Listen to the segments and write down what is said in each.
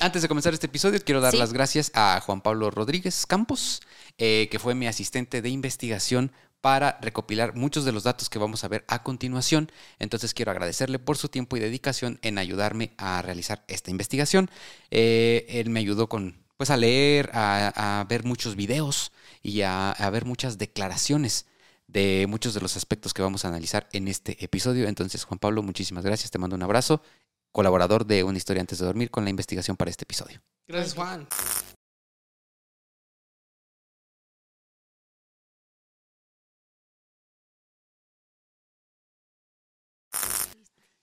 Antes de comenzar este episodio, quiero dar Sí. las gracias a Juan Pablo Rodríguez Campos, eh, que fue mi asistente de investigación para recopilar muchos de los datos que vamos a ver a continuación. Entonces quiero agradecerle por su tiempo y dedicación en ayudarme a realizar esta investigación. Eh, él me ayudó con, pues, a leer, a, a ver muchos videos y a, a ver muchas declaraciones de muchos de los aspectos que vamos a analizar en este episodio. Entonces, Juan Pablo, muchísimas gracias. Te mando un abrazo. Colaborador de Una historia antes de dormir con la investigación para este episodio. Gracias, Juan.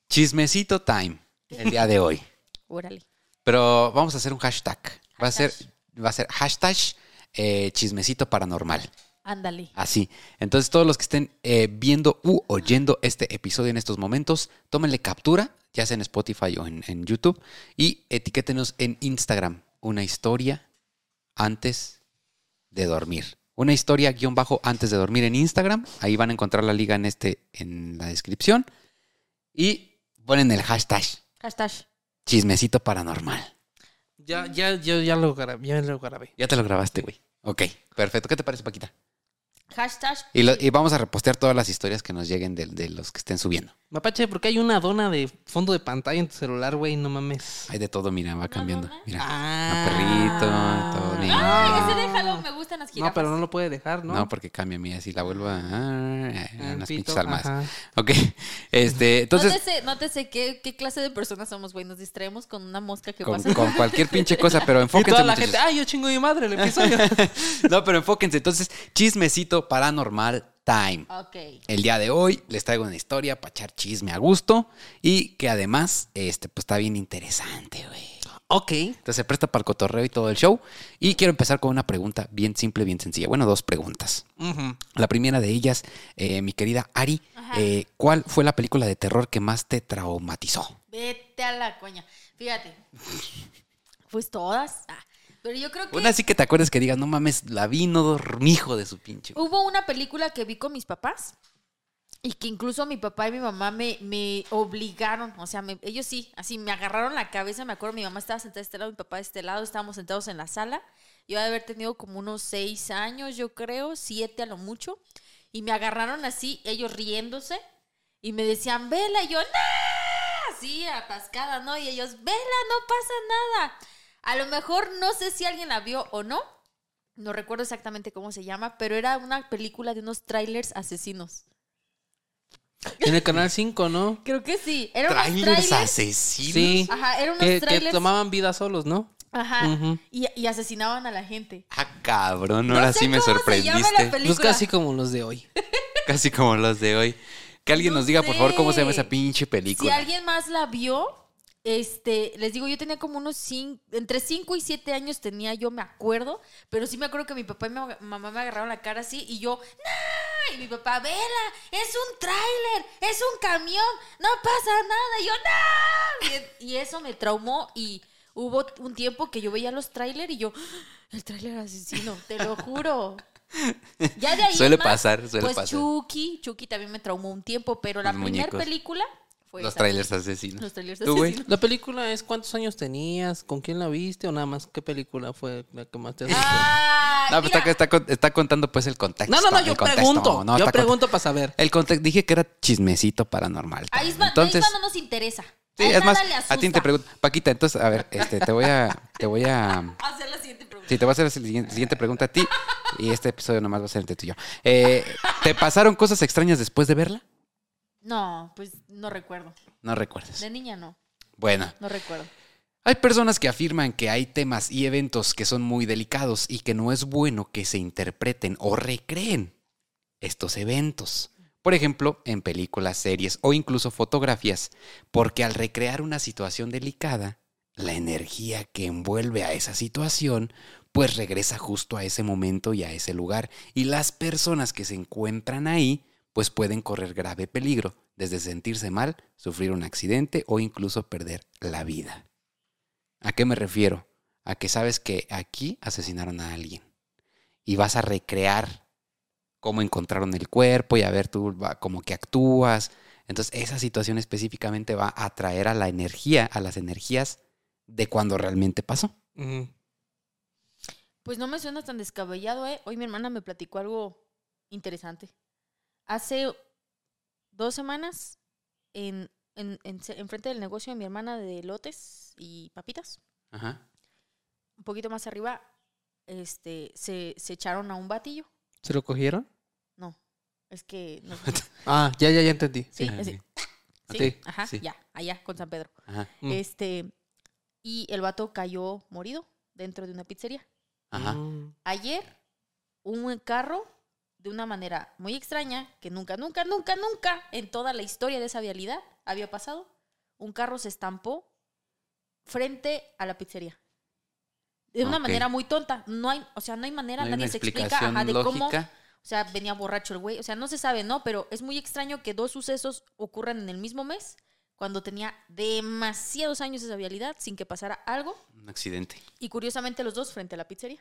Chismecito time el día de hoy. Órale. Pero vamos a hacer un hashtag. Va a ser, Hashtag. va a ser hashtag eh, chismecito paranormal. Ándale. Así. Entonces, todos los que estén eh, viendo u oyendo este episodio en estos momentos, tómenle captura, ya sea en Spotify o en, en YouTube, y etiquétenos en Instagram. Una historia antes de dormir. Una historia guion bajo antes de dormir en Instagram. Ahí van a encontrar la liga en este, en la descripción. Y ponen el hashtag Hashtag. chismecito paranormal. Ya, ya, yo ya lo grabé. Ya lo grabé. Ya te lo grabaste, güey. Ok, perfecto. ¿Qué te parece, Paquita? Hashtag. Y, lo- y vamos a repostear todas las historias que nos lleguen de, de los que estén subiendo. Mapache, ¿por qué hay una dona de fondo de pantalla en tu celular, güey? No mames. Hay de todo, mira, va cambiando. Mira, Ah. perrito, todo bien. Ay, ese déjalo. Me gustan las jirafas. No, pero no lo puede dejar, ¿no? No, porque cambia, mira, si la vuelvo a... ah, Ah, unas pito, pinches almas. ajá. Ok, este, entonces, Nótese, nótese qué, qué clase de personas somos, güey. Nos distraemos con una mosca que con, pasa. con cualquier pinche cosa, pero Y enfóquense, toda la muchachos. gente, ay, yo chingo mi madre el episodio. No, pero enfóquense. Entonces, chismecito paranormal time. Ok. El día de hoy les traigo una historia para echar chisme a gusto y que además, este, pues está bien interesante, güey. ok. Entonces se presta para el cotorreo y todo el show. Y quiero empezar con una pregunta bien simple, bien sencilla. Bueno, dos preguntas. La primera de ellas, eh, mi querida Ari, eh, ¿cuál fue la película de terror que más te traumatizó? Vete a la coña. Fíjate. Pues todas. Ah, pero yo creo que Una así que te acuerdes que digas, no mames, la vi, no dormijo de su pinche. hubo una película que vi con mis papás y que incluso mi papá y mi mamá me, me obligaron, o sea, me- ellos sí, así me agarraron la cabeza, me acuerdo, mi mamá estaba sentada de este lado, mi papá de este lado, estábamos sentados en la sala. Yo de haber tenido como unos seis años, yo creo, siete a lo mucho, y me agarraron así, ellos riéndose, y me decían, vela, y yo, ¡no! Así, atascada, ¿no? Y ellos, vela, no pasa nada. A lo mejor no sé si alguien la vio o no, no recuerdo exactamente cómo se llama, pero era una película de unos trailers asesinos. En el canal 5, ¿no? Creo que sí. Trailers trailers. asesinos. Sí. Ajá, eran unos Que, que trailers. tomaban vida solos, ¿no? Ajá. Y, y asesinaban a la gente. Ah, cabrón, No ahora sé sí me cómo se llama la sorprendiste. Pues casi como los de hoy. Casi como los de hoy. Que alguien No nos diga, por favor, cómo se llama esa pinche Si película. alguien más la vio, este, les digo, yo tenía como unos cinco, entre 5 y 7 años tenía, yo me acuerdo, pero sí me acuerdo que mi papá y mi mamá me agarraron la cara así y yo, ¡No! Y mi papá, vela, es un tráiler, es un camión, no pasa nada. Y yo, ¡No! Y, y eso me traumó y hubo un tiempo que yo veía los tráiler y yo, ¡Ah! el tráiler asesino, te lo juro. Ya de ahí Suele más, pasar, suele pues pasar. Chucky, Chucky también me traumó un tiempo, pero la primera película fue Los esa. trailers asesinos. Los trailers ¿Tú, güey? asesinos. ¿La película es cuántos años tenías? ¿Con quién la viste? ¿O nada más qué película fue la que más te asustó? Ay, No, pues mira, está, está está contando pues el contexto. no, no, no, yo contexto, pregunto. no, yo pregunto para saber. El contexto, dije que era chismecito paranormal. a Isma, entonces, a Isma no nos interesa. sí, es más, a ti te pregunto, Paquita, entonces, a ver, este, te voy a, te voy a, Hacer la siguiente pregunta. sí, te voy a hacer la siguiente, siguiente pregunta a ti y este episodio nomás va a ser entre tú y yo. Eh, ¿Te pasaron cosas extrañas después de verla? No, pues no recuerdo. No recuerdas. De niña no, Bueno, no recuerdo. hay personas que afirman que hay temas y eventos que son muy delicados y que no es bueno que se interpreten o recreen estos eventos. Por ejemplo, en películas, series o incluso fotografías, porque al recrear una situación delicada, la energía que envuelve a esa situación pues regresa justo a ese momento y a ese lugar y las personas que se encuentran ahí pues pueden correr grave peligro, desde sentirse mal, sufrir un accidente o incluso perder la vida. ¿A qué me refiero? A que sabes que aquí asesinaron a alguien y vas a recrear cómo encontraron el cuerpo y a ver tú va, como que actúas. Entonces esa situación específicamente va a atraer a la energía, a las energías de cuando realmente pasó. Pues no me suena tan descabellado, ¿eh? Hoy mi hermana me platicó algo interesante. Hace dos semanas, en, en, en, enfrente del negocio de mi hermana de lotes y papitas, Ajá. un poquito más arriba, este, se, se echaron a un batillo. ¿Se lo cogieron? No, es que... no- Ah, ya, ya, ya entendí. sí, Ah, así. sí. Sí, Sí, ajá, sí. ya, allá, con San Pedro. Ajá. Mm. Este, y el vato cayó morido dentro de una pizzería. Ajá. Mm. Ayer, un carro, de una manera muy extraña, que nunca, nunca, nunca, nunca en toda la historia de esa vialidad había pasado, un carro se estampó frente a la pizzería. De una manera muy tonta. No hay, o sea, no hay manera, No hay nadie se explica ajá, de cómo. O sea, venía borracho el güey. O sea, no se sabe, ¿no? Pero es muy extraño que dos sucesos ocurran en el mismo mes, cuando tenía demasiados años esa vialidad, sin que pasara algo. Un accidente. Y curiosamente los dos frente a la pizzería.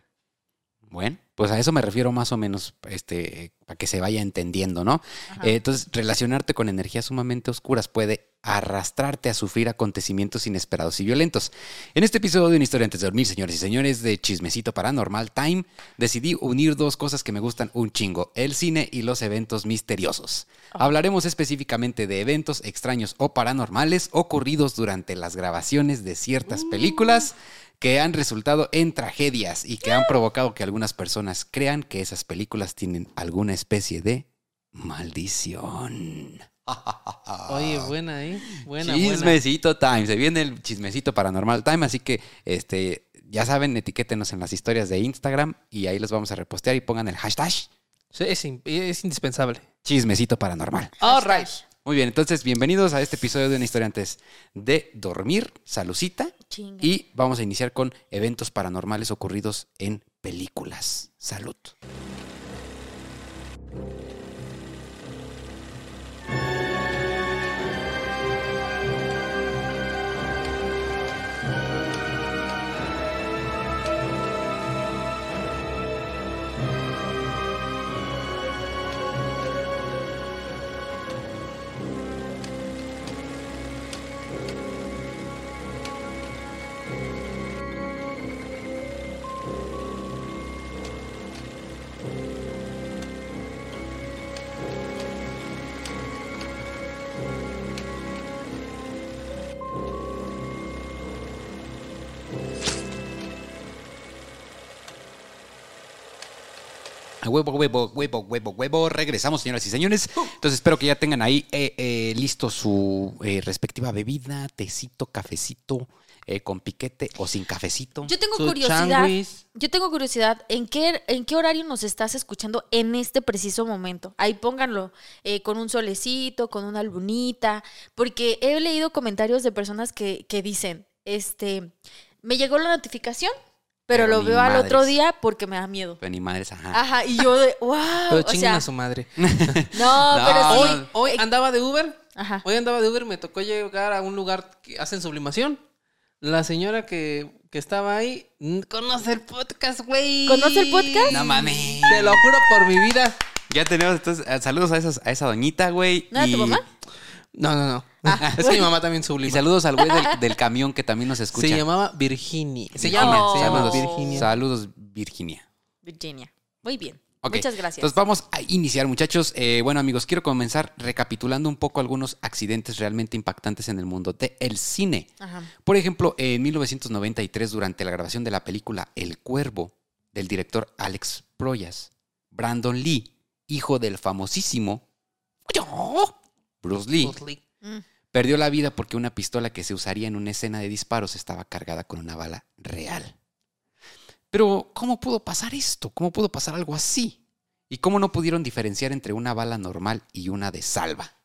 Bueno, pues a eso me refiero más o menos, este, para que se vaya entendiendo, ¿no? Eh, entonces, relacionarte con energías sumamente oscuras puede arrastrarte a sufrir acontecimientos inesperados y violentos. En este episodio de Una historia antes de dormir, señores y señores, de Chismecito Paranormal Time, decidí unir dos cosas que me gustan un chingo, el cine y los eventos misteriosos. Hablaremos específicamente de eventos extraños o paranormales ocurridos durante las grabaciones de ciertas películas que han resultado en tragedias y que han provocado que algunas personas crean que esas películas tienen alguna especie de maldición. Oye, buena, ¿eh? Buena, buena. chismecito time, se viene el chismecito paranormal time, así que este ya saben, etiquétenos en las historias de Instagram y ahí los vamos a repostear y pongan el hashtag Sí, es, es indispensable. chismecito paranormal. All right. Muy bien, entonces bienvenidos a este episodio de una historia antes de dormir, salucita. Chinga. Y vamos a iniciar con eventos paranormales ocurridos en películas. Salud. Huevo, huevo, huevo, huevo, huevo. Regresamos, señoras y señores. Entonces espero que ya tengan ahí eh, eh, listo su eh, respectiva bebida, tecito, cafecito, eh, con piquete o sin cafecito. Yo tengo Su curiosidad. changuis. Yo tengo curiosidad, ¿en qué, ¿en qué horario nos estás escuchando en este preciso momento? Ahí pónganlo, eh, con un solecito, con una lunita, porque he leído comentarios de personas que, que dicen, este, me llegó la notificación, pero, Pero lo veo al otro madres. día porque me da miedo. Pero ni madres, ajá. Ajá, y yo de, wow. Pero o chinguen sea, a su madre. no, No, pero sí. Hoy, hoy andaba de Uber. Ajá. Hoy andaba de Uber, me tocó llegar a un lugar que hacen sublimación. La señora que, que estaba ahí conoce el podcast, güey. ¿Conoce el podcast? No mames. Te lo juro por mi vida. Ya tenemos entonces eh, saludos a, esas, a esa doñita, güey. ¿No era tu y- mamá? No, no, no. es que mi mamá también Y sublima. saludos al güey del, del camión que también nos escucha. Se llamaba Virginia. Se Virginia. llama, se llama Saludos. Virginia. Saludos, Virginia. Virginia. Muy bien. Muchas gracias. Entonces vamos a iniciar, muchachos. Eh, bueno, amigos, quiero comenzar recapitulando un poco algunos accidentes realmente impactantes en el mundo del cine. Ajá. Por ejemplo, en 1993, durante la grabación de la película El Cuervo, del director Alex Proyas, Brandon Lee, hijo del famosísimo Bruce Lee, Bruce Lee. Mm. perdió la vida porque una pistola que se usaría en una escena de disparos estaba cargada con una bala real. Pero, ¿cómo pudo pasar esto? ¿Cómo pudo pasar algo así? ¿Y cómo no pudieron diferenciar entre una bala normal y una de salva?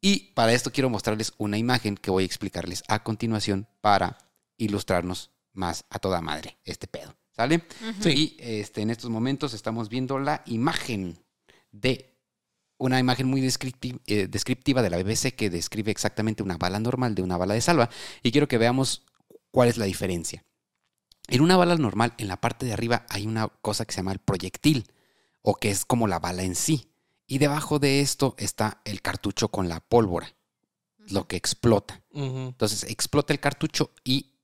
Y para esto quiero mostrarles una imagen que voy a explicarles a continuación para ilustrarnos más a toda madre este pedo. ¿Sale? Ujú. Y este, en estos momentos estamos viendo la imagen de una imagen muy descripti- eh, descriptiva de la BBC que describe exactamente una bala normal de una bala de salva. Y quiero que veamos cuál es la diferencia. En una bala normal, en la parte de arriba hay una cosa que se llama el proyectil, o que es como la bala en sí. Y debajo de esto está el cartucho con la pólvora, lo que explota. Entonces explota el cartucho y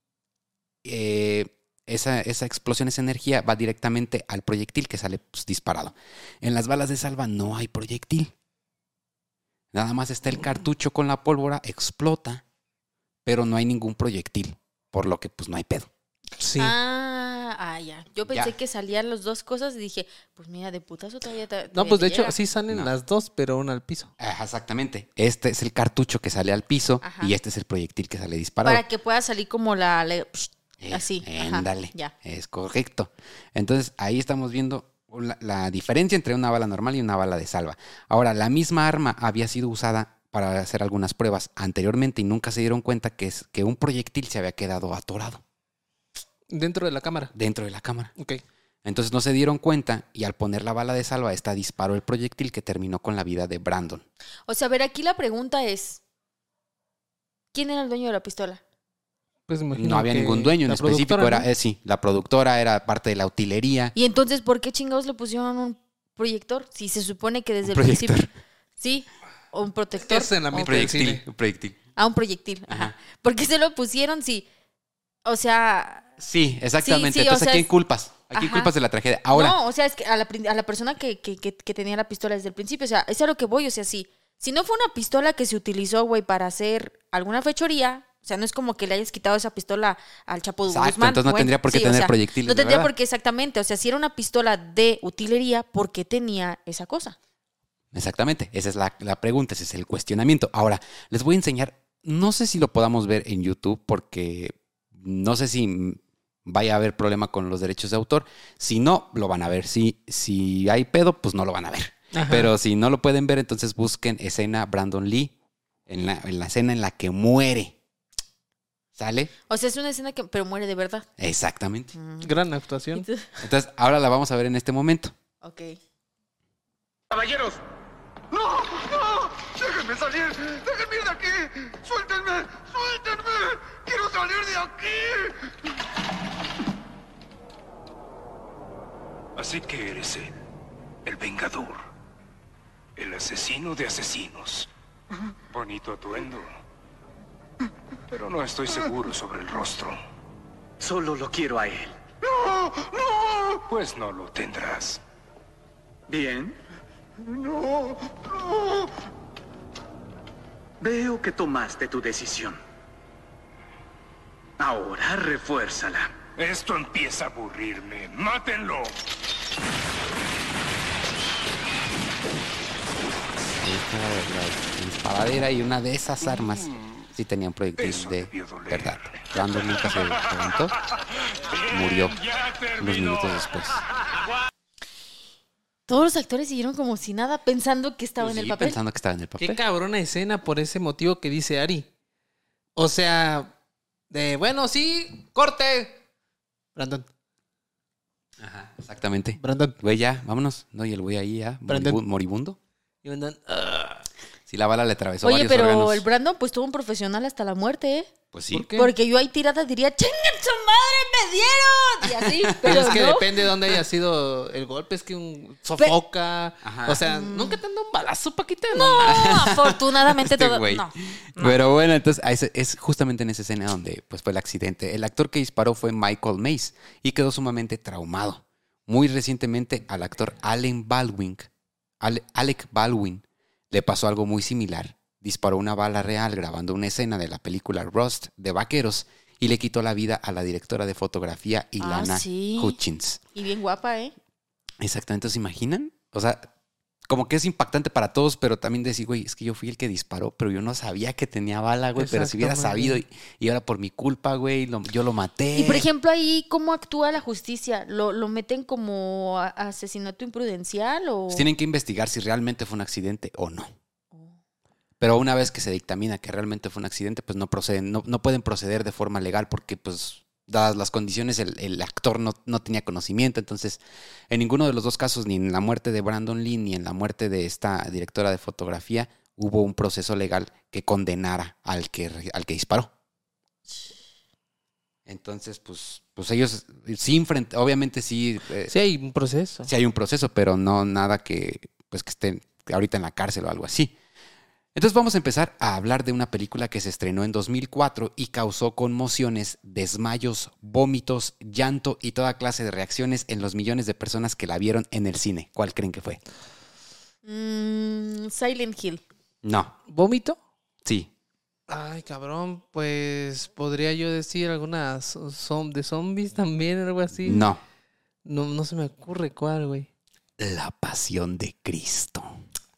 eh, esa, esa explosión, esa energía va directamente al proyectil que sale pues, disparado. En las balas de salva no hay proyectil. Nada más está el cartucho con la pólvora, explota, pero no hay ningún proyectil, por lo que pues no hay pedo. Sí. Ah, ah, ya. Yo pensé Ya. que salían las dos cosas y dije, pues mira, de putazo todavía. te- no, todavía pues de hecho llega. sí salen No. las dos, pero una al piso. Ajá, exactamente. Este es el cartucho que sale al piso Ajá. y este es el proyectil que sale disparado. Para que pueda salir como la. la- psh, Eh, así. ajá, Ándale. ya. Es correcto. Entonces ahí estamos viendo la, la diferencia entre una bala normal y una bala de salva. Ahora, la misma arma había sido usada para hacer algunas pruebas anteriormente y nunca se dieron cuenta que, es, que un proyectil se había quedado atorado Dentro de la cámara. dentro de la cámara. Ok. Entonces no se dieron cuenta y al poner la bala de salva, esta disparó el proyectil que terminó con la vida de Brandon. O sea, a ver, aquí la pregunta es: ¿quién era el dueño de la pistola? Pues No había ningún dueño en específico, era, ¿no? eh, sí, la productora era parte de la utilería. Y entonces, ¿por qué chingados le pusieron un proyector? Si se supone que desde Un el proyector. principio. Sí, o un protector. Es en la o- mitad del cine. un proyectil. Ah, un proyectil. Ajá. Ajá. ¿Por qué se lo pusieron si. O sea. Sí, exactamente. Sí, sí, o Entonces, sea, ¿a quién culpas? ¿A quién Ajá. culpas de la tragedia? Ahora, No, o sea, es que a la, a la persona que, que, que, que tenía la pistola desde el principio. O sea, es a lo que voy. O sea, si, si no fue una pistola que se utilizó, güey, para hacer alguna fechoría. O sea, no es como que le hayas quitado esa pistola al Chapo de Exacto, Guzmán. entonces no tendría por qué Sí, o tener sea, proyectiles No tendría verdad. por qué exactamente. O sea, si era una pistola de utilería, ¿por qué tenía esa cosa? exactamente, esa es la, la pregunta, ese es el cuestionamiento. Ahora, les voy a enseñar, no sé si lo podamos ver en YouTube porque no sé si vaya a haber problema con los derechos de autor. Si no, lo van a ver. Si, si hay pedo, pues no lo van a ver. Ajá. Pero si no lo pueden ver, entonces busquen escena Brandon Lee en la, en la escena en la que muere. ¿Sale? O sea, es una escena que. Pero muere de verdad. Exactamente. Gran actuación. Entonces, Entonces, ahora la vamos a ver en este momento. ok. Caballeros. ¡No! ¡No! ¡Déjenme salir! ¡Déjenme ir de aquí! ¡Suéltenme! ¡Suéltenme! ¡Quiero salir de aquí! Así que eres él, el vengador, el asesino de asesinos. Bonito atuendo. Pero no estoy seguro sobre el rostro. Solo lo quiero a él. Pues no lo tendrás. ¿Bien? No, no. Veo que tomaste tu decisión. Ahora refuérzala. Esto empieza a aburrirme. ¡Mátenlo! Está la, la disparadera y una de esas armas sí tenía un proyectil Eso de verdad. Brandon nunca se levantó, murió unos minutos después. Todos los actores siguieron como si nada, pensando que estaba Pues en el papel. pensando que estaba en el Qué papel. cabrona escena por ese motivo que dice Ari. O sea, de bueno, sí, corte. Brandon, Ajá, exactamente. Brandon. Güey, ya, vámonos. No, y el güey ahí ya, Brandon. moribu- moribundo. Y Brandon, ah. Sí, la bala le atravesó Oye, varios pero órganos. el Brandon, pues tuvo un profesional hasta la muerte, ¿eh? Pues sí. ¿Por qué? Porque yo ahí tirada diría, ¡chingan su madre, me dieron! Y así, Pero pero es que no. depende de dónde haya sido el golpe, es que un sofoca. Ajá. O sea, nunca te han dado un balazo, Paquita. No, afortunadamente Este todo. No. Pero bueno, entonces es justamente en esa escena donde pues, fue el accidente. El actor que disparó fue Michael Mace y quedó sumamente traumado. Muy recientemente al actor Allen Baldwin, Ale- Alec Baldwin, le pasó algo muy similar. Disparó una bala real grabando una escena de la película Rust de Vaqueros y le quitó la vida a la directora de fotografía Ilana Ah, sí. Hutchins. Y bien guapa, ¿eh? Exactamente, ¿se imaginan? O sea, como que es impactante para todos, pero también decir, güey, es que yo fui el que disparó, pero yo no sabía que tenía bala, güey, pero si hubiera sabido y, y ahora por mi culpa, güey, lo- yo lo maté. Y por ejemplo, ahí, ¿cómo actúa la justicia? ¿Lo, lo meten como asesinato imprudencial o...? Pues tienen que investigar si realmente fue un accidente o no. Pero una vez que se dictamina que realmente fue un accidente, pues no proceden, no, no pueden proceder de forma legal porque, pues, dadas las condiciones, el, el actor no, no tenía conocimiento. Entonces, en ninguno de los dos casos, ni en la muerte de Brandon Lee, ni en la muerte de esta directora de fotografía, hubo un proceso legal que condenara al que, al que disparó. Entonces, pues, pues ellos sí enfrent- obviamente sí, eh, Sí, hay un proceso. sí hay un proceso, pero no nada que, pues, que estén ahorita en la cárcel o algo así. Entonces vamos a empezar a hablar de una película que se estrenó en 2004 y causó conmociones, desmayos, vómitos, llanto y toda clase de reacciones en los millones de personas que la vieron en el cine. ¿Cuál creen que fue? Mm, Silent Hill. No, ¿Vómito? sí. Ay, cabrón, pues podría yo decir algunas zom- de zombies también, algo así. No. No, no se me ocurre cuál, güey. La pasión de Cristo.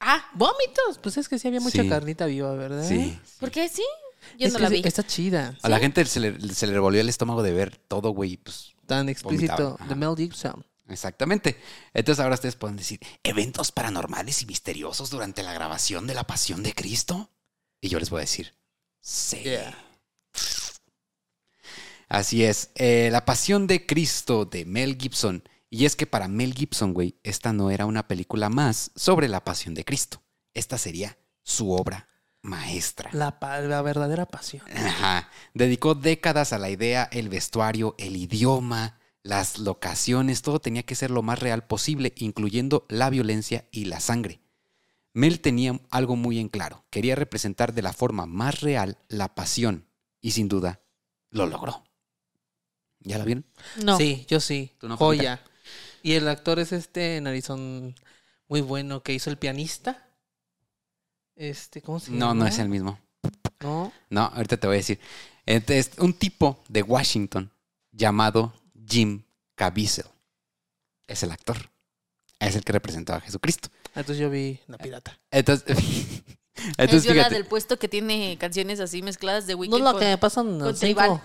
Ah, ¿Vómitos? Pues es que sí había mucha Sí. carnita viva, ¿verdad? Sí. ¿por qué sí? Yo Es no que la sí, vi. Está chida. A la gente se le, se le revolvió el estómago de ver todo, güey. Pues, Tan explícito. Vomitaba, De. Mel Gibson. exactamente. Entonces ahora ustedes pueden decir, ¿eventos paranormales y misteriosos durante la grabación de La Pasión de Cristo? Y yo les voy a decir, sí. Yeah. Así es. eh, la Pasión de Cristo de Mel Gibson. Y es que para Mel Gibson, güey, esta no era una película más sobre la Pasión de Cristo. Esta sería su obra maestra. La, pa- la verdadera pasión. Ajá. Dedicó décadas a la idea, el vestuario, el idioma, las locaciones, todo tenía que ser lo más real posible, incluyendo la violencia y la sangre. Mel tenía algo muy en claro, quería representar de la forma más real la pasión y sin duda lo logró. ¿Ya la vieron? No. Sí, yo sí. ¿Tú no, Joya. Y el actor es este narizón muy bueno que hizo el pianista. Este, ¿cómo se llama? No, no es el mismo. No. No, ahorita te voy a decir. Es un tipo de Washington llamado Jim Caviezel. Es el actor. Es el que representaba a Jesucristo. Entonces yo vi La Pirata. Entonces, es entonces yo la del puesto que tiene canciones así mezcladas de No Weekend. es lo con- que pasa en el con 5. Tribal.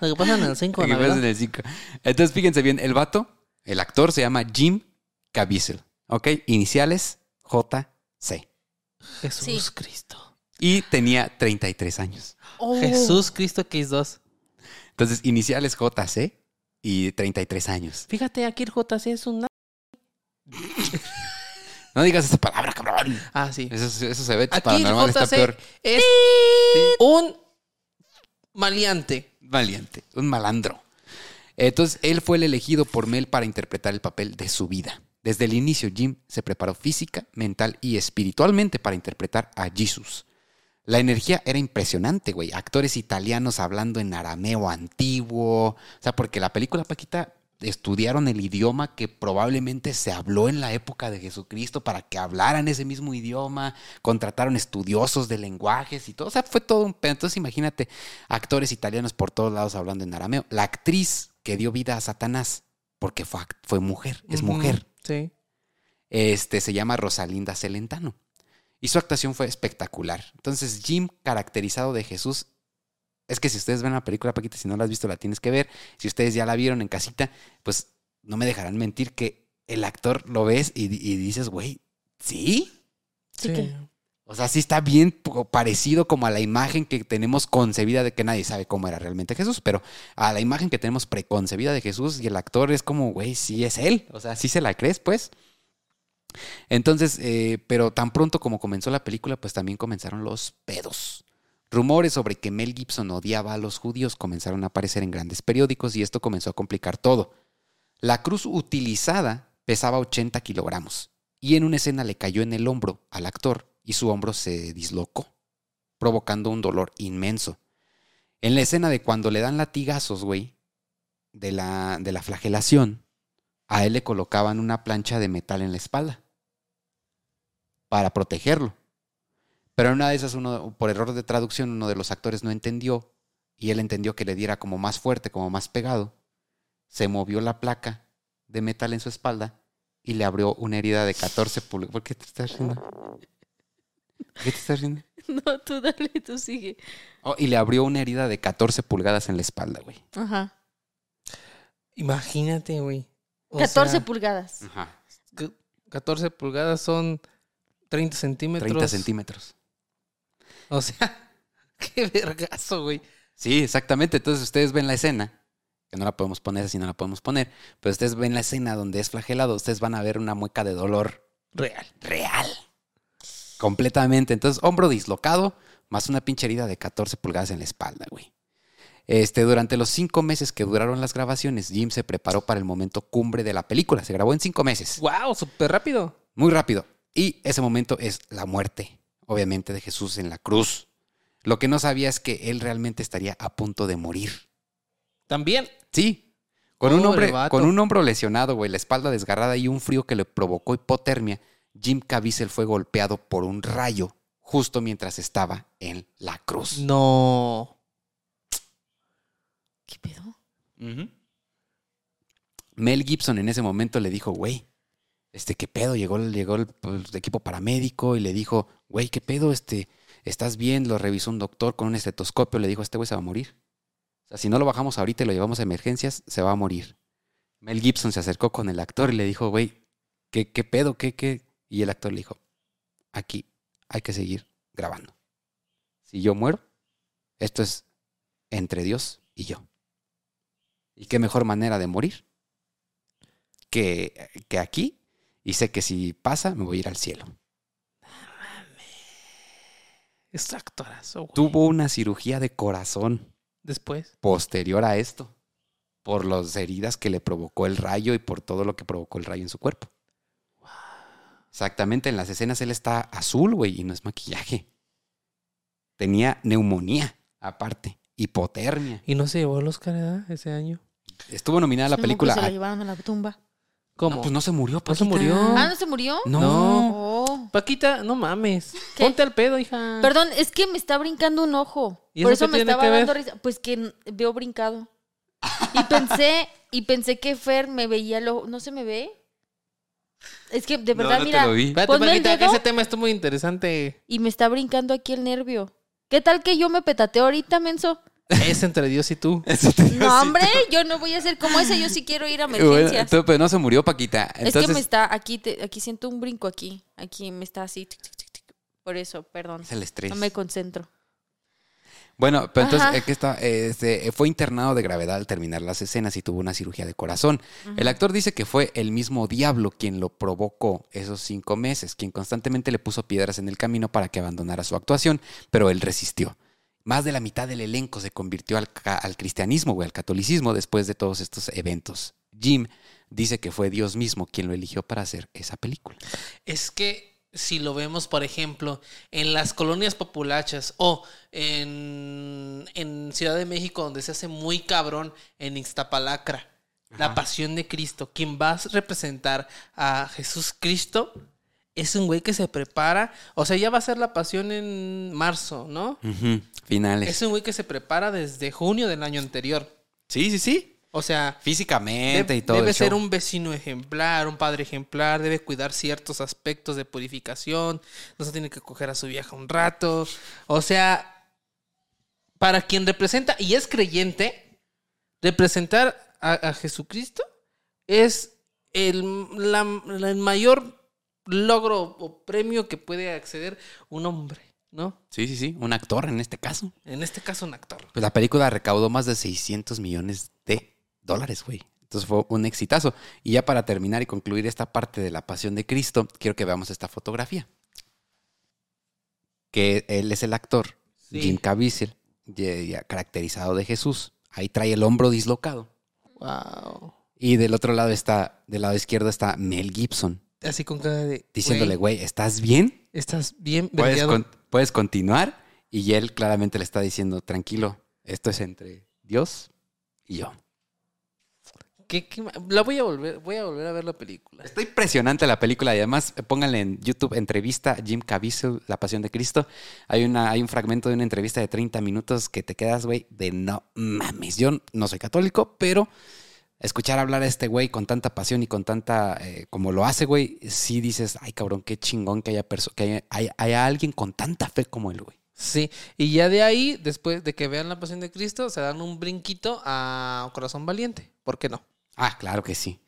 Lo que pasa en el 5, Lo que pasa en el cinco. Entonces, fíjense bien, el vato, el actor se llama Jim Caviezel. ¿Ok? Iniciales JC. Jesús Sí. Cristo. Y tenía 33 años. Oh. Jesús Cristo X2. Entonces, iniciales JC y 33 años. Fíjate, aquí el JC es un... No digas esa palabra, cabrón. Ah, sí. Eso, eso se ve Aquí el paranormal, está JC peor. es un maleante. Valiente, un malandro. Entonces, él fue el elegido por Mel para interpretar el papel de su vida. Desde el inicio, Jim se preparó física, mental y espiritualmente para interpretar a Jesus. La energía era impresionante, güey. Actores italianos hablando en arameo antiguo. O sea, porque la película Paquita estudiaron el idioma que probablemente se habló en la época de Jesucristo para que hablaran ese mismo idioma. Contrataron estudiosos de lenguajes y todo. O sea, fue todo un... Entonces, imagínate, actores italianos por todos lados hablando en arameo. La actriz que dio vida a Satanás, porque fue, fue mujer, es mujer Sí. este, se llama Rosalinda Celentano. Y su actuación fue espectacular. Entonces, Jim, caracterizado de Jesús, es que si ustedes ven la película, Paquita, si no la has visto, la tienes que ver. Si ustedes ya la vieron en casita, pues no me dejarán mentir que el actor lo ves y, y dices, güey, ¿sí? Sí que- O sea, sí está bien parecido como a la imagen que tenemos concebida de que nadie sabe cómo era realmente Jesús, pero a la imagen que tenemos preconcebida de Jesús y el actor es como, güey, sí es él. O sea, sí se la crees, pues. Entonces, eh, pero tan pronto como comenzó la película, pues también comenzaron los pedos. Rumores sobre que Mel Gibson odiaba a los judíos comenzaron a aparecer en grandes periódicos y esto comenzó a complicar todo. La cruz utilizada pesaba 80 kilogramos y en una escena le cayó en el hombro al actor y su hombro se dislocó, provocando un dolor inmenso. En la escena de cuando le dan latigazos, güey, de la, de la flagelación, a él le colocaban una plancha de metal en la espalda para protegerlo. Pero en una de esas, uno, por error de traducción, uno de los actores no entendió y él entendió que le diera como más fuerte, como más pegado. Se movió la placa de metal en su espalda y le abrió una herida de 14 pulgadas. ¿Por qué te estás riendo? ¿Por qué te estás riendo? No, tú dale, tú sigue. Oh, y le abrió una herida de 14 pulgadas en la espalda, güey. Ajá. Imagínate, güey. O 14 sea, pulgadas. Ajá. c- 14 pulgadas son 30 centímetros. 30 centímetros. O sea, qué vergazo, güey. Sí, exactamente. Entonces ustedes ven la escena, que no la podemos poner así, no la podemos poner, pero ustedes ven la escena donde es flagelado, ustedes van a ver una mueca de dolor Real. real. Completamente. Entonces, hombro dislocado, más una pinche herida de 14 pulgadas en la espalda, güey. Este, durante los cinco meses que duraron las grabaciones, Jim se preparó para el momento cumbre de la película. Se grabó en cinco meses. Wow, súper rápido. Muy rápido. Y ese momento es la muerte. obviamente, de Jesús en la cruz. Lo que no sabía es que él realmente estaría a punto de morir. También. Sí. Con un, hombre, con un hombro lesionado, güey, la espalda desgarrada y un frío que le provocó hipotermia, Jim Caviezel fue golpeado por un rayo justo mientras estaba en la cruz. No. ¿Qué pedo? Mel Gibson en ese momento le dijo, güey, este, ¿qué pedo? Llegó, el- llegó el, pues, equipo paramédico y le dijo, güey, ¿qué pedo? Este, ¿estás bien? Lo revisó un doctor con un estetoscopio. Le dijo, este güey se va a morir. O sea, si no lo bajamos ahorita y lo llevamos a emergencias, se va a morir. Mel Gibson se acercó con el actor y le dijo, güey, ¿qué, qué pedo? ¿Qué, qué? Y el actor le dijo, aquí hay que seguir grabando. Si yo muero, esto es entre Dios y yo. ¿Y qué mejor manera de morir que, que aquí? Y sé que si pasa, me voy a ir al cielo. Es actorazo, güey. Tuvo una cirugía de corazón Después. posterior a esto, por las heridas que le provocó el rayo y por todo lo que provocó el rayo en su cuerpo. Exactamente, en las escenas él está azul, güey, y no es maquillaje. Tenía neumonía, aparte, hipotermia. ¿Y no se llevó el Oscar ¿verdad? ese año? Estuvo nominada a la película. que se a- la llevaron a la tumba. ¿Cómo? No, pues no se murió, No se Paquita. murió. Ah, ¿no se murió? No. No. Oh. Paquita, no mames. ¿Qué? Ponte al pedo, hija. Perdón, es que me está brincando un ojo. ¿Y Por eso me estaba dando risa. Pues que veo brincado. Y pensé, y pensé que Fer me veía el ojo. ¿No se me ve? Es que de No, verdad, no te mira, lo vi. Espérate, el Paquita, dedo ese tema está muy interesante. y me está brincando aquí el nervio. ¿Qué tal que yo me petateo ahorita, menso? Es entre Dios y tú. Te No, hombre, yo no voy a ser como ese, yo sí quiero ir a Bueno, emergencias. entonces, pero no se murió, Paquita. es Entonces, que me está, aquí, te- aquí siento un brinco aquí. Aquí me está así. tic, tic, tic, tic. Por eso, perdón. es el estrés. No me concentro. Bueno, pero entonces Ajá. que está, este, fue internado de gravedad al terminar las escenas y tuvo una cirugía de corazón. El actor dice que fue el mismo diablo quien lo provocó esos cinco meses, quien constantemente le puso piedras en el camino para que abandonara su actuación, pero él resistió. Más de la mitad del elenco se convirtió al, al cristianismo o al catolicismo después de todos estos eventos. Jim dice que fue Dios mismo quien lo eligió para hacer esa película. Es que si lo vemos, por ejemplo, en las colonias populachas o en, en Ciudad de México, donde se hace muy cabrón en Ixtapalacra, la pasión de Cristo, quien va a representar a Jesús Cristo es un güey que se prepara, o sea, ya va a ser la pasión en marzo, ¿no? Finales. Es un güey que se prepara desde junio del año anterior. Sí, sí, sí. O sea, Físicamente y todo. debe ser un vecino ejemplar, un padre ejemplar, debe cuidar ciertos aspectos de purificación, no se tiene que coger a su vieja un rato. O sea, para quien representa y es creyente, representar a, a Jesucristo es el, la- la- el mayor logro o premio que puede acceder un hombre, ¿no? Sí, sí, sí. Un actor en este caso. En este caso, un actor. Pues la película recaudó más de 600 millones de dólares, güey. Entonces fue un exitazo. Y ya para terminar y concluir esta parte de la pasión de Cristo, quiero que veamos esta fotografía. Que él es el actor, Sí. Jim Caviezel, caracterizado de Jesús. Ahí trae el hombro dislocado. Wow. Y del otro lado está, del lado izquierdo está Mel Gibson, Así con cara de. diciéndole, güey, ¿estás bien? Estás bien Puedes, con- puedes continuar. Y él claramente le está diciendo, tranquilo, esto es entre Dios y yo. ¿Qué- qué ma- la voy a volver, voy a volver a ver la película. Está impresionante la película y además pónganle en YouTube entrevista Jim Caviezel, La Pasión de Cristo. Hay, una, hay un fragmento de una entrevista de 30 minutos que te quedas, güey, de no mames. Yo no soy católico, pero escuchar hablar a este güey con tanta pasión y con tanta, eh, como lo hace, güey, sí dices, ay cabrón, qué chingón que haya, perso- que haya, haya- haya alguien con tanta fe como él, güey. Sí, y ya de ahí, después de que vean la pasión de Cristo, se dan un brinquito a Corazón Valiente. ¿Por qué no? Ah, claro que sí.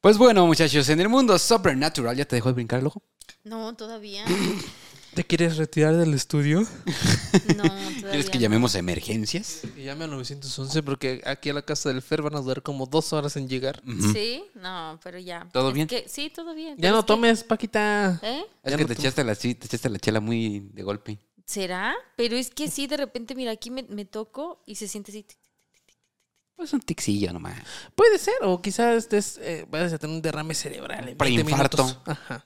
Pues bueno, muchachos, en el mundo supernatural, ¿ya te dejó de brincar el ojo? No, todavía. ¿Te quieres retirar del estudio? No, todavía. ¿Quieres que no. llamemos a emergencias? Y llame al 911 porque aquí a la casa del Fer van a durar como dos horas en llegar. Sí, no, pero ya. ¿Todo Es bien? que- sí, todo bien. Ya no es que- tomes, Paquita. ¿Eh? Es Ya que no te echaste, la, sí, te echaste la chela muy de golpe. ¿Será? Pero es que sí, de repente, mira, aquí me, me toco y se siente así. Pues un tixillo nomás. Puede ser, o quizás estés, eh, vayas a tener un derrame cerebral. en 20 Preinfarto. minutos. Ajá.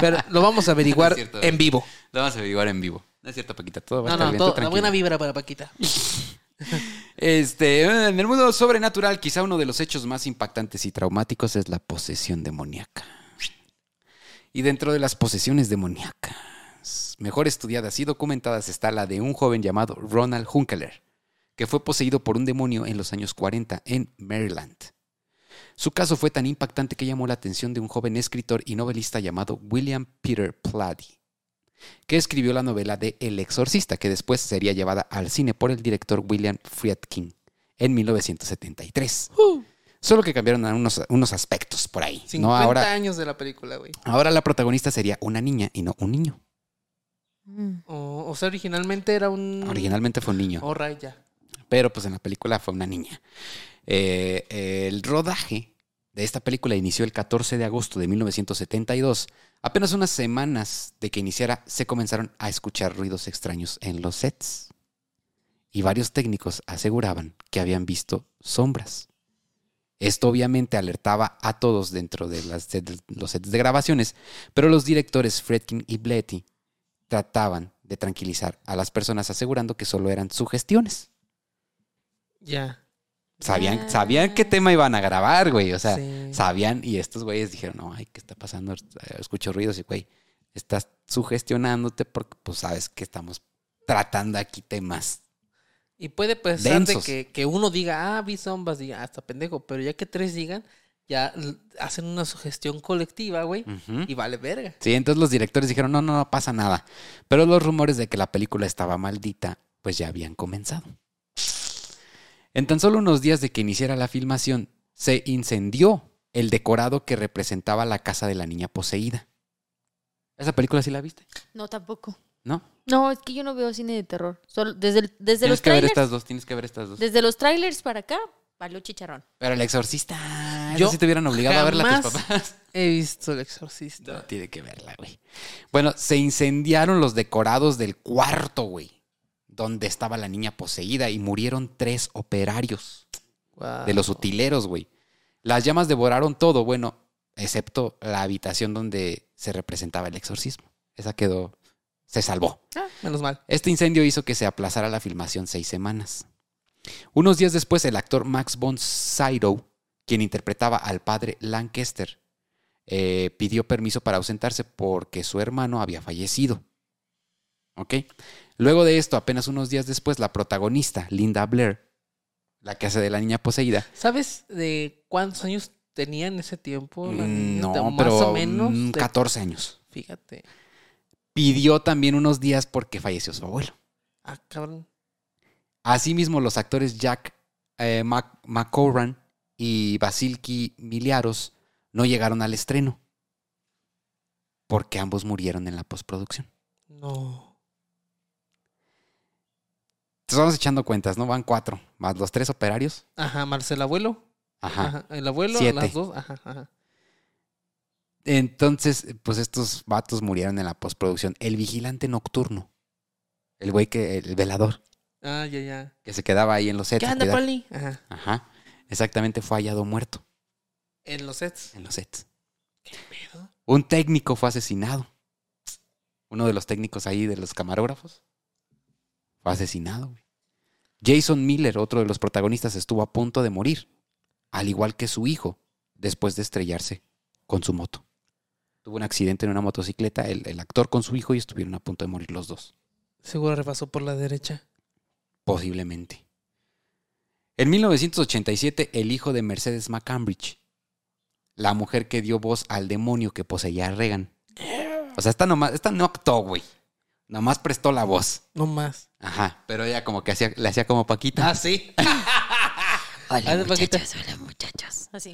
Pero lo vamos a averiguar cierto, en vivo. Lo vamos a averiguar en vivo. No es cierto, Paquita, todo va a No, estar no, bien, todo- la buena vibra para Paquita. Este, en el mundo sobrenatural, quizá uno de los hechos más impactantes y traumáticos es la posesión demoníaca. Y dentro de las posesiones demoníacas, mejor estudiadas y documentadas está la de un joven llamado Ronald Hunkeler, que fue poseído por un demonio en los años 40 en Maryland. Su caso fue tan impactante que llamó la atención de un joven escritor y novelista llamado William Peter Plady, que escribió la novela de El Exorcista, que después sería llevada al cine por el director William Friedkin en 1973. Solo que cambiaron unos, unos aspectos por ahí. 50 ¿no? Ahora, años de la película, güey. ahora la protagonista sería una niña y no un niño. Mm. O, o sea, originalmente era un... Originalmente fue un niño, Oh, right, ya. Pero pues en la película fue una niña. Eh, el rodaje de esta película inició el 14 de agosto de 1972. Apenas unas semanas de que iniciara, se comenzaron a escuchar ruidos extraños en los sets. Y varios técnicos aseguraban que habían visto sombras. Esto obviamente alertaba a todos dentro de, de los sets de grabaciones, pero los directores Fredkin y Bletty trataban de tranquilizar a las personas asegurando que solo eran sugestiones. Ya. Sabían, Ah. sabían qué tema iban a grabar, güey. O sea, Sí. sabían y estos güeyes dijeron, no, ay, ¿qué está pasando? Escucho ruidos y, güey, estás sugestionándote porque pues sabes que estamos tratando aquí temas. Y puede pasar de que, que uno diga, ah, vi sombras, diga, ah, está pendejo. Pero ya que tres digan, ya hacen una sugestión colectiva, güey. Y vale verga. Sí, entonces los directores dijeron, no, no, no pasa nada. Pero los rumores de que la película estaba maldita, pues ya habían comenzado. En tan solo unos días de que iniciara la filmación, se incendió el decorado que representaba la casa de la niña poseída. ¿Esa película sí la viste? No, tampoco. ¿No? No, es que yo no veo cine de terror. Solo desde, el- desde Tienes los que ver trailers. estas dos, tienes que ver estas dos. Desde los trailers para acá, valió chicharrón. Pero el exorcista, Yo si te hubieran obligado a verla tus jamás- papás. He visto El Exorcista. No, tiene que verla, güey. Bueno, se incendiaron los decorados del cuarto, güey, donde estaba la niña poseída y murieron tres operarios de los utileros, güey. Las llamas devoraron todo, bueno, excepto la habitación donde se representaba el exorcismo. Esa quedó, se salvó. Ah, menos mal. Este incendio hizo que se aplazara la filmación seis semanas. Unos días después, el actor Max von Sydow, quien interpretaba al padre Lancaster, eh, pidió permiso para ausentarse porque su hermano había fallecido. ¿Ok? Luego de esto, apenas unos días después, la protagonista, Linda Blair, la que hace de la niña poseída, ¿Sabes de cuántos años tenía en ese tiempo? la mm, niña? De- no, más pero o menos. mm, de- 14 años, Fíjate. pidió también unos días porque falleció su abuelo. Ah, cabrón. Asimismo, los actores Jack eh, McCorran y Basilki Miliaros no llegaron al estreno porque ambos murieron en la postproducción. No. Estamos echando cuentas, ¿no? Van cuatro, más los tres operarios. Ajá, Marcel abuelo. Ajá. Ajá. El abuelo, Siete. las dos. Ajá, ajá. Entonces, pues estos vatos murieron en la postproducción. El vigilante nocturno, el güey que, el velador, Ah, ya, ya. que se quedaba ahí en los sets. ¿Qué anda. Poli? Ajá. Ajá. Exactamente, fue hallado muerto En los sets. en los sets. ¿Qué pedo? Un técnico fue asesinado. Uno de los técnicos ahí de los camarógrafos fue asesinado. Jason Miller, otro de los protagonistas, estuvo a punto de morir, al igual que su hijo, después de estrellarse con su moto. Tuvo un accidente en una motocicleta, el, el actor con su hijo, y estuvieron a punto de morir los dos, Seguro repasó por la derecha. posiblemente. En 1987, el hijo de Mercedes McCambridge, la mujer que dio voz al demonio que poseía a Reagan. O sea, esta, nomás, esta no actuó, güey. Nomás prestó la voz. No más. Ajá, pero ella como que hacía, le hacía como Paquita. Ah, sí. Hola, Paquita. muchachos, hola, muchachos. Así.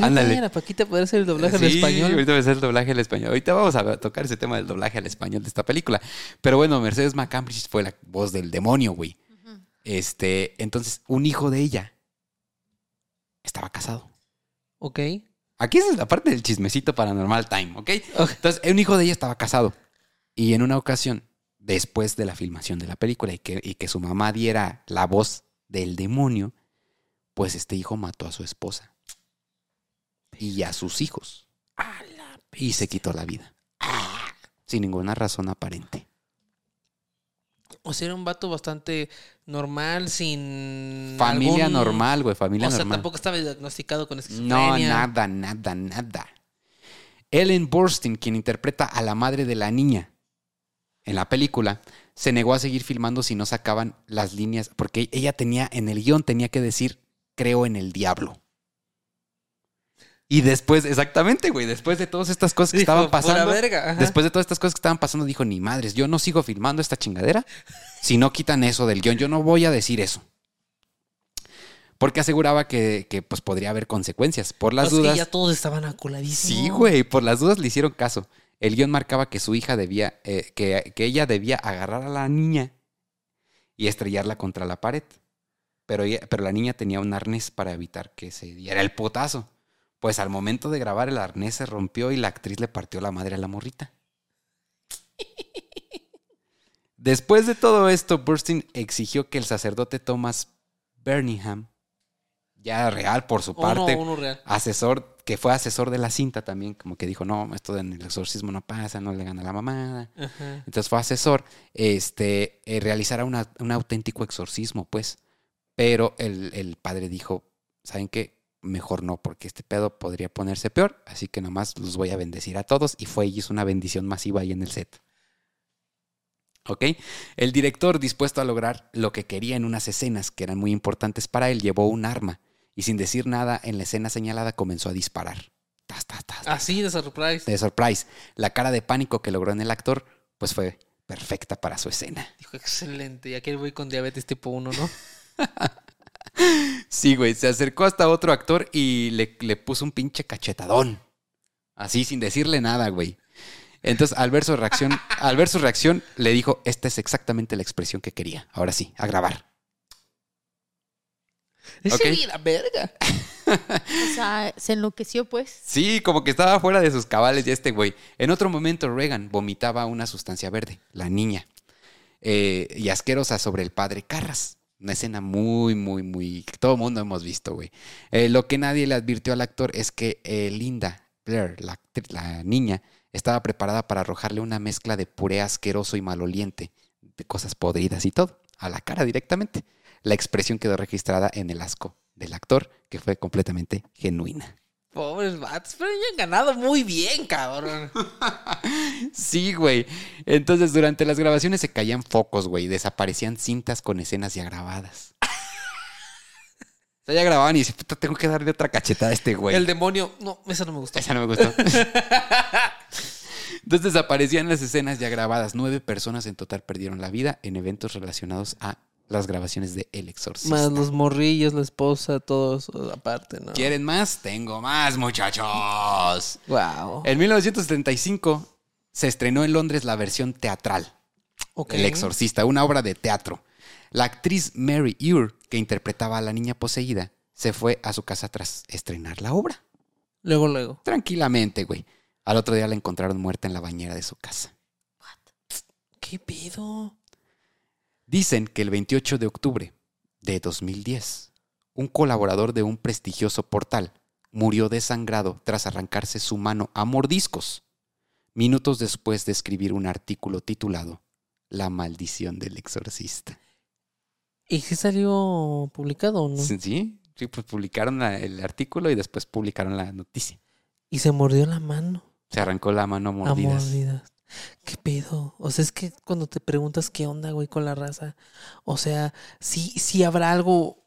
Ándale. La Paquita poder hacer el doblaje Sí, en español. ahorita va a ser el doblaje al español. Ahorita vamos a tocar ese tema del doblaje al español de esta película. Pero bueno, Mercedes McCambridge fue la voz del demonio, güey. Este, entonces, un hijo de ella estaba casado. Ok. Aquí es la parte del chismecito paranormal time, ¿ok? Ok. Entonces, un hijo de ella estaba casado. Y en una ocasión, después de la filmación de la película y que, y que su mamá diera la voz del demonio, pues este hijo mató a su esposa y a sus hijos. Y se quitó la vida. Sin ninguna razón aparente. O sea, era un vato bastante normal, sin. Familia algún- normal, güey, familia O sea, normal. tampoco estaba diagnosticado con No, esquizofrenia. nada, nada, nada. Ellen Burstyn, quien interpreta a la madre de la niña en la película, se negó a seguir filmando si no sacaban las líneas, porque ella tenía, en el guion tenía que decir, creo en el diablo. Y después, exactamente, güey, después de todas estas cosas que Dijo, estaban "Pura pasando, verga", ajá. después de todas estas cosas que estaban pasando, dijo, ni madres, yo no sigo filmando esta chingadera si no quitan eso del guion, yo no voy a decir eso. Porque aseguraba que, que, pues podría haber consecuencias. Por las Pues que dudas. ya todos estaban aculadísimos. Sí, güey, por las dudas le hicieron caso. El guion marcaba que su hija debía, eh, que, ella debía agarrar a la niña y estrellarla contra la pared. Pero, pero la niña tenía un arnés para evitar que se diera el potazo. Pues al momento de grabar el arnés se rompió y la actriz le partió la madre a la morrita. Después de todo esto, Burstyn exigió que el sacerdote Thomas Birmingham, ya real por su Uno, parte, uno real. asesor, que fue asesor de la cinta también, como que dijo, no, esto en el exorcismo no pasa, no le gana la mamada. Ajá. Entonces fue asesor, este, eh, realizara una- un auténtico exorcismo, pues. Pero el, el padre dijo, ¿saben qué? Mejor no, porque este pedo podría ponerse peor, así que nomás los voy a bendecir a todos. Y fue y hizo una bendición masiva ahí en el set. ¿Ok? El director, dispuesto a lograr lo que quería en unas escenas que eran muy importantes para él, llevó un arma y sin decir nada en la escena señalada comenzó a disparar. Tas, tas, tas, tas, Así de surprise. de surprise. La cara de pánico que logró en el actor, pues fue perfecta para su escena. Dijo, excelente. Y aquí voy con diabetes tipo 1, ¿no? Sí, güey, se acercó hasta otro actor y le, le puso un pinche cachetadón. Así, sin decirle nada, güey. Entonces, al ver su reacción, al ver su reacción, le dijo, esta es exactamente la expresión que quería. Ahora sí, a grabar. Ese Ok. vi la verga. O sea, se enloqueció, pues. Sí, como que estaba fuera de sus cabales ya este güey. En otro momento, Reagan vomitaba una sustancia verde, la niña, eh, y asquerosa sobre el padre Carras. Una escena muy, muy, muy... que todo el mundo hemos visto, güey. Eh, lo que nadie le advirtió al actor es que eh, Linda Blair, la, la niña, estaba preparada para arrojarle una mezcla de puré asqueroso y maloliente, de cosas podridas y todo, a la cara directamente. La expresión quedó registrada en el asco del actor, que fue completamente genuina. Pobres vatos. Pero ya han ganado muy bien, cabrón. Sí, güey. Entonces, durante las grabaciones se caían focos, güey. y Desaparecían cintas con escenas ya grabadas. O sea, ya grababan y dice, puta, tengo que darle otra cachetada a este güey. El demonio. No, esa no me gustó. Esa no me gustó. Entonces desaparecían las escenas ya grabadas. Nueve personas en total perdieron la vida en eventos relacionados a las grabaciones de El Exorcista. Más los morrillos, la esposa, todos aparte, ¿no? ¿Quieren más? Tengo más, muchachos. Wow. En 1975 se estrenó en Londres la versión teatral. El Exorcista, una obra de teatro. La actriz Mary Ure, que interpretaba a la niña poseída, se fue a su casa tras estrenar la obra. Luego, luego. Tranquilamente, güey. Al otro día la encontraron muerta en la bañera de su casa. ¿Qué pedo? Dicen que el 28 de octubre de 2010, un colaborador de un prestigioso portal murió desangrado tras arrancarse su mano a mordiscos, minutos después de escribir un artículo titulado La maldición del exorcista. ¿Y si salió publicado o no? Sí, sí, pues publicaron la- el artículo y después publicaron la noticia. Y se mordió la mano. Se arrancó la mano a A mordidas. ¿Qué pedo? O sea, es que cuando te preguntas qué onda, güey, con la raza. O sea, sí, sí habrá algo.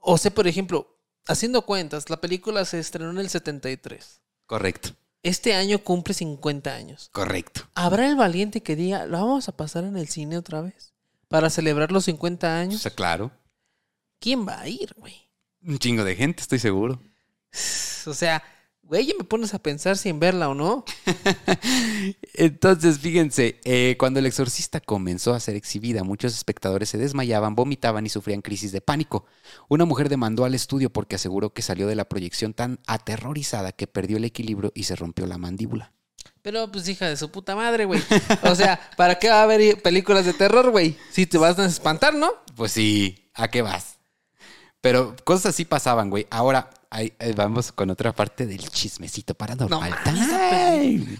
O sea, por ejemplo, haciendo cuentas, la película se estrenó en el 73. Correcto, Este año cumple 50 años. correcto. ¿Habrá el valiente que diga, lo vamos a pasar en el cine otra vez? Para celebrar los 50 O años. sea, claro, ¿Quién va a ir, güey? un chingo de gente, estoy seguro. O sea, güey, ya me pones a pensar si en verla o no. Entonces, fíjense, eh, cuando el exorcista comenzó a ser exhibida, muchos espectadores se desmayaban, vomitaban y sufrían crisis de pánico. Una mujer demandó al estudio porque aseguró que salió de la proyección tan aterrorizada que perdió el equilibrio y se rompió la mandíbula. Pero pues hija de su puta madre, güey. O sea, ¿para qué va a haber películas de terror, güey? Si te vas a espantar, ¿no? Pues sí, ¿a qué vas? Pero cosas así pasaban, güey. Ahora, ahí, ahí vamos con otra parte del chismecito paranormal. No Time.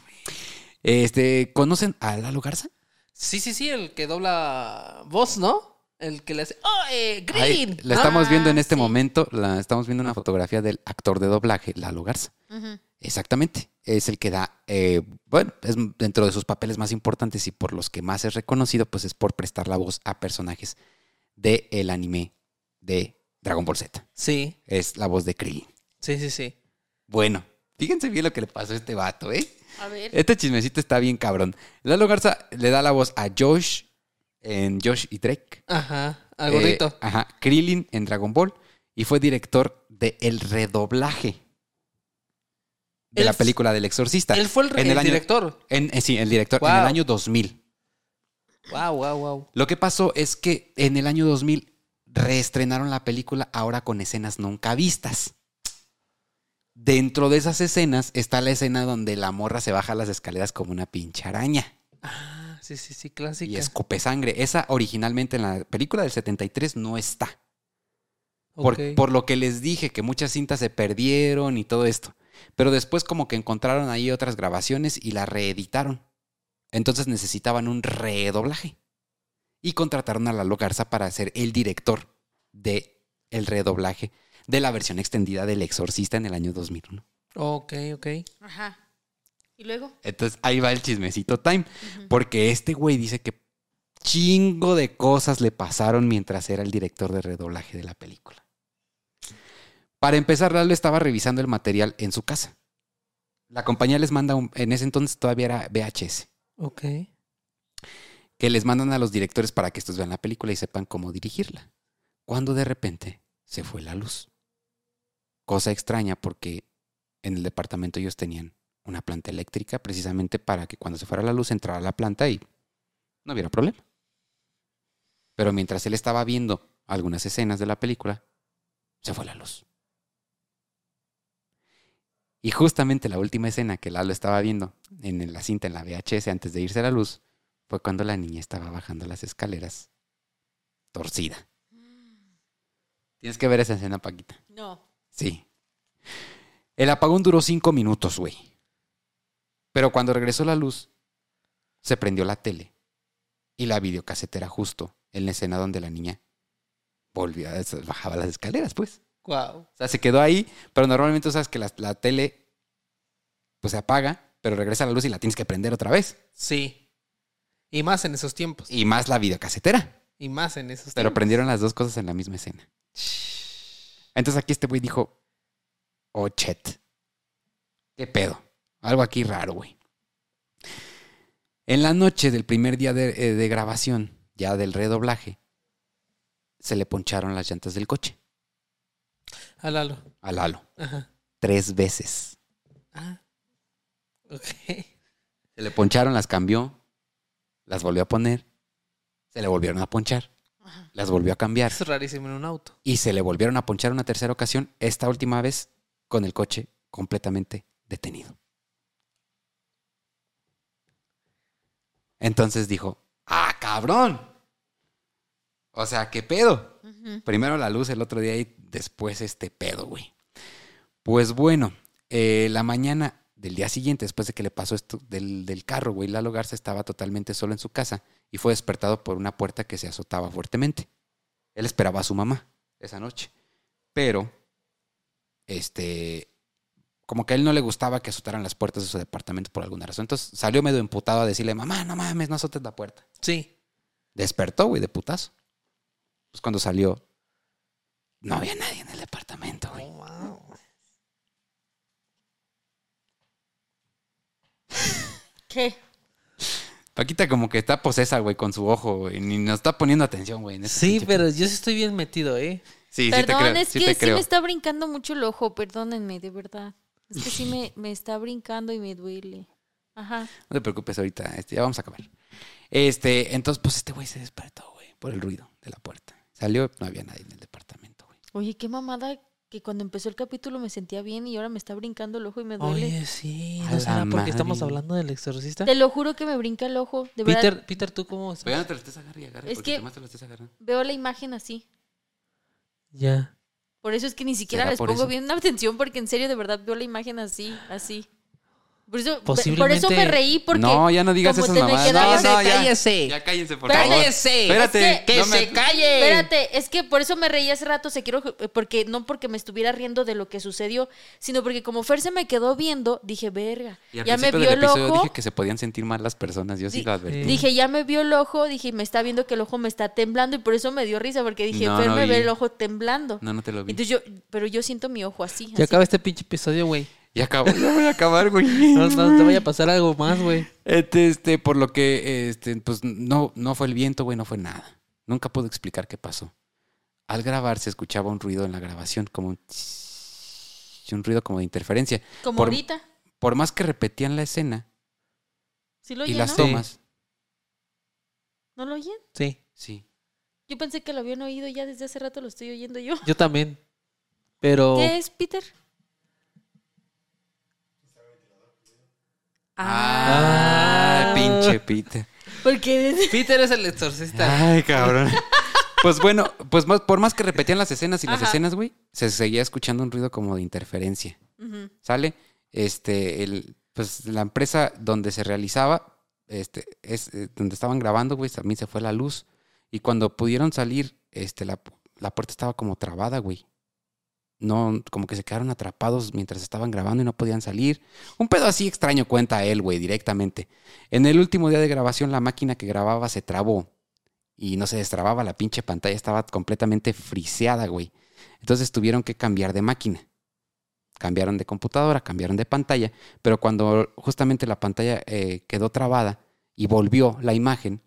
Este, ¿conocen a Lalo Garza? Sí, sí, sí, el que dobla voz, ¿no? El que le hace. ¡Oh, eh, Ahí, Green! la estamos Ah, viendo en este sí. momento, la estamos viendo una fotografía del actor de doblaje, Lalo Garza. Exactamente. Es el que da, eh, bueno, es dentro de sus papeles más importantes y por los que más es reconocido, pues es por prestar la voz a personajes del anime de Dragon Ball Z. Sí, Es la voz de Krillin. sí, sí, sí. Bueno, fíjense bien lo que le pasó a este vato, ¿eh? A ver. Este chismecito está bien cabrón. Lalo Garza le da la voz a Josh en Josh y Drake. Ajá, al Eh, gorrito. ajá, Krillin en Dragon Ball y fue director de el redoblaje de Él la película del Exorcista. Él fue el, en el año- director. en- eh, sí, el director, en el año 2000. Wow, wow, wow. Lo que pasó es que en el año 2000 reestrenaron la película ahora con escenas nunca vistas. Dentro de esas escenas está la escena donde la morra se baja las escaleras como una pinche araña Ah, sí, sí, sí, clásica. y escupe sangre. Esa originalmente en la película del 73 no está. Por, por lo que les dije que muchas cintas se perdieron y todo esto. Pero después como que encontraron ahí otras grabaciones y la reeditaron. Entonces necesitaban un redoblaje. Y contrataron a Lalo Garza para ser el director de el redoblaje de la versión extendida del Exorcista en el año 2001. Ok, ok. Ajá. ¿Y luego? Entonces ahí va el chismecito time. Porque este güey dice que chingo de cosas le pasaron mientras era el director de redoblaje de la película. Para empezar, Lalo estaba revisando el material en su casa. La compañía les manda un, en ese entonces todavía era VHS, Ok. Que les mandan a los directores para que estos vean la película y sepan cómo dirigirla. Cuando de repente se fue la luz. Cosa extraña porque en el departamento ellos tenían una planta eléctrica precisamente para que cuando se fuera la luz entrara la planta y no hubiera problema. Pero mientras él estaba viendo algunas escenas de la película, se fue la luz. Y justamente la última escena que Lalo estaba viendo en la cinta, en la VHS, antes de irse a la luz, fue cuando la niña estaba bajando las escaleras, torcida. Tienes que ver esa escena, Paquita. No. Sí. El apagón duró cinco minutos, güey. Pero cuando regresó la luz, se prendió la tele y la videocasetera justo en la escena donde la niña volvía, bajaba las escaleras, pues. Wow. O sea, se quedó ahí, pero normalmente sabes que la, la tele pues se apaga, pero regresa la luz y la tienes que prender otra vez. Sí. Y más en esos tiempos. Y más la videocasetera. Y más en esos Pero tiempos. prendieron las dos cosas en la misma escena. Entonces aquí este güey dijo, oh, chet. ¿Qué pedo? Algo aquí raro, güey. En la noche del primer día de, eh, de grabación, ya del redoblaje, se le poncharon las llantas del coche A Lalo. a Lalo. Ajá. Tres veces. Ah. Ok. Se le poncharon, las cambió, las volvió a poner, se le volvieron a ponchar, las volvió a cambiar Es rarísimo en un auto. y se le volvieron a ponchar una tercera ocasión, esta última vez con el coche completamente detenido. Entonces dijo, ¡ah, cabrón! O sea, ¿qué pedo? Primero la luz el otro día y después este pedo, güey. Pues bueno, eh, la mañana del día siguiente, después de que le pasó esto del, del carro, güey, Lalo Garza estaba totalmente solo en su casa y fue despertado por una puerta que se azotaba fuertemente. Él esperaba a su mamá esa noche, pero, este, como que a él no le gustaba que azotaran las puertas de su departamento por alguna razón. Entonces salió medio emputado a decirle, mamá, no mames, no azotes la puerta. Sí. Despertó, güey, de putazo. Pues cuando salió, no había nadie en el departamento, güey. Oh, wow. ¿Qué? Paquita como que está posesa, güey, con su ojo, güey. Ni nos está poniendo atención, güey. en ese Sí, pinche- pero yo sí estoy bien metido, ¿eh? Sí, sí te Perdón, creo. es sí que te sí creo. me está brincando mucho el ojo, perdónenme, de verdad. Es que sí me, me está brincando y me duele. Ajá. No te preocupes ahorita, este, ya vamos a acabar. Este, entonces, pues este güey se despertó, güey, por el ruido de la puerta. Salió, no había nadie en el departamento, güey. Oye, qué mamada que cuando empezó el capítulo me sentía bien y ahora me está brincando el ojo y me duele. Oye, sí. ¿No será porque estamos hablando del exorcista? Te lo juro que me brinca el ojo. De verdad, Peter, Peter, ¿tú cómo estás? No te lo estés agarrando y agarre, Es porque que- además te lo estés agarrando. veo la imagen así. Ya. Por eso es que ni siquiera ¿Será les pongo eso? bien atención porque en serio de verdad veo la imagen así, así. Por eso, por eso me reí porque no, ya no digas esas mamadas. quedaba- No, no, ya. cállese. Ya cállense, por favor. ¡Cállese! Espérate. Es que- ¡Que no me- se calle! Espérate, es que por eso me reí hace rato, se quiero porque no porque me estuviera riendo de lo que sucedió, sino porque como Fer se me quedó viendo, dije, "Verga, Y al ya me vio el episodio ojo." dije que se podían sentir mal las personas. Yo sí lo advertí. Dije, ya me vio el ojo, dije, me está viendo que el ojo me está temblando y por eso me dio risa porque dije, No, Fer no me ve el ojo temblando. No, no te lo vi. Entonces yo, pero yo siento mi ojo así. Ya así. acaba este pinche episodio, güey. Ya acabó. Ya voy a acabar, güey. No, no te vaya a pasar algo más, güey. Este, este, por lo que, este, pues no, no fue el viento, güey, no fue nada. Nunca puedo explicar qué pasó. Al grabar se escuchaba un ruido en la grabación, como un, tss, un ruido como de interferencia. Como por- ahorita. Por más que repetían la escena ¿Sí lo y oyen, las no? tomas, ¿No lo oyen? Sí, sí. Yo pensé que lo habían oído ya desde hace rato, lo estoy oyendo yo. yo también. Pero. ¿Qué es, Peter? Ah, pinche Peter. Porque Peter es el exorcista. Ay, cabrón. Pues bueno, pues más- por más que repetían las escenas y las Ajá. escenas, güey, se seguía escuchando un ruido como de interferencia. ¿Sale? Este, el, pues la empresa donde se realizaba, este, es eh, donde estaban grabando, güey, también se fue la luz. Y cuando pudieron salir, este, la, la puerta estaba como trabada, güey. No, como que se quedaron atrapados mientras estaban grabando y no podían salir. Un pedo así extraño cuenta él, güey, directamente. En el último día de grabación, la máquina que grababa se trabó. Y no se destrababa, la pinche pantalla estaba completamente friseada, güey. Entonces tuvieron que cambiar de máquina cambiaron de computadora, cambiaron de pantalla, pero cuando justamente la pantalla eh, quedó trabada y volvió la imagen,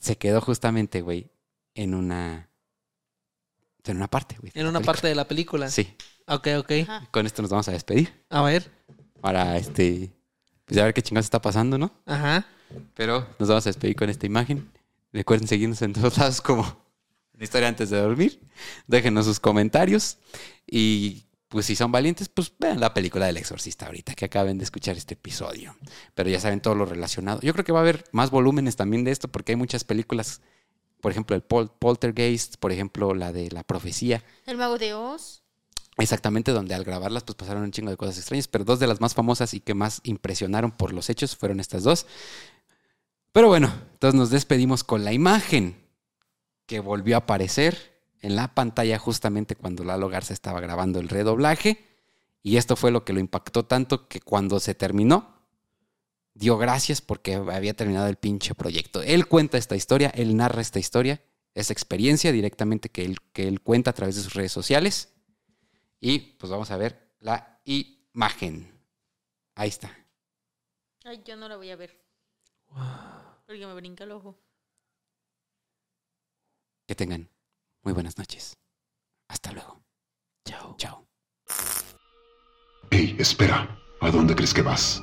se quedó justamente, güey, en una... En una parte, güey. En una película. parte de la película. Sí. Ok, ok. Ajá. Con esto nos vamos a despedir A ver. para este... Pues a ver qué chingados está pasando, ¿no? Ajá. Pero nos vamos a despedir con esta imagen. Recuerden seguirnos en todos lados como la historia antes de dormir. Déjenos sus comentarios. Y pues si son valientes, pues vean la película del exorcista ahorita que acaben de escuchar este episodio. Pero ya saben todo lo relacionado. Yo creo que va a haber más volúmenes también de esto porque hay muchas películas. Por ejemplo, el Pol- Poltergeist, por ejemplo, la de la profecía. El mago de Oz. Exactamente, donde al grabarlas pues pasaron un chingo de cosas extrañas, pero dos de las más famosas y que más impresionaron por los hechos fueron estas dos. Pero bueno, entonces nos despedimos con la imagen que volvió a aparecer en la pantalla justamente cuando Lalo Garza estaba grabando el redoblaje. Y esto fue lo que lo impactó tanto que cuando se terminó, dio gracias porque había terminado el pinche proyecto. Él cuenta esta historia, él narra esta historia, esa experiencia directamente que él, que él cuenta a través de sus redes sociales. Y pues vamos a ver la imagen. Ahí está. Ay, yo no la voy a ver. Porque me brinca el ojo. Que tengan muy buenas noches. Hasta luego. Chao. Chao. Hey, espera, ¿a dónde crees que vas?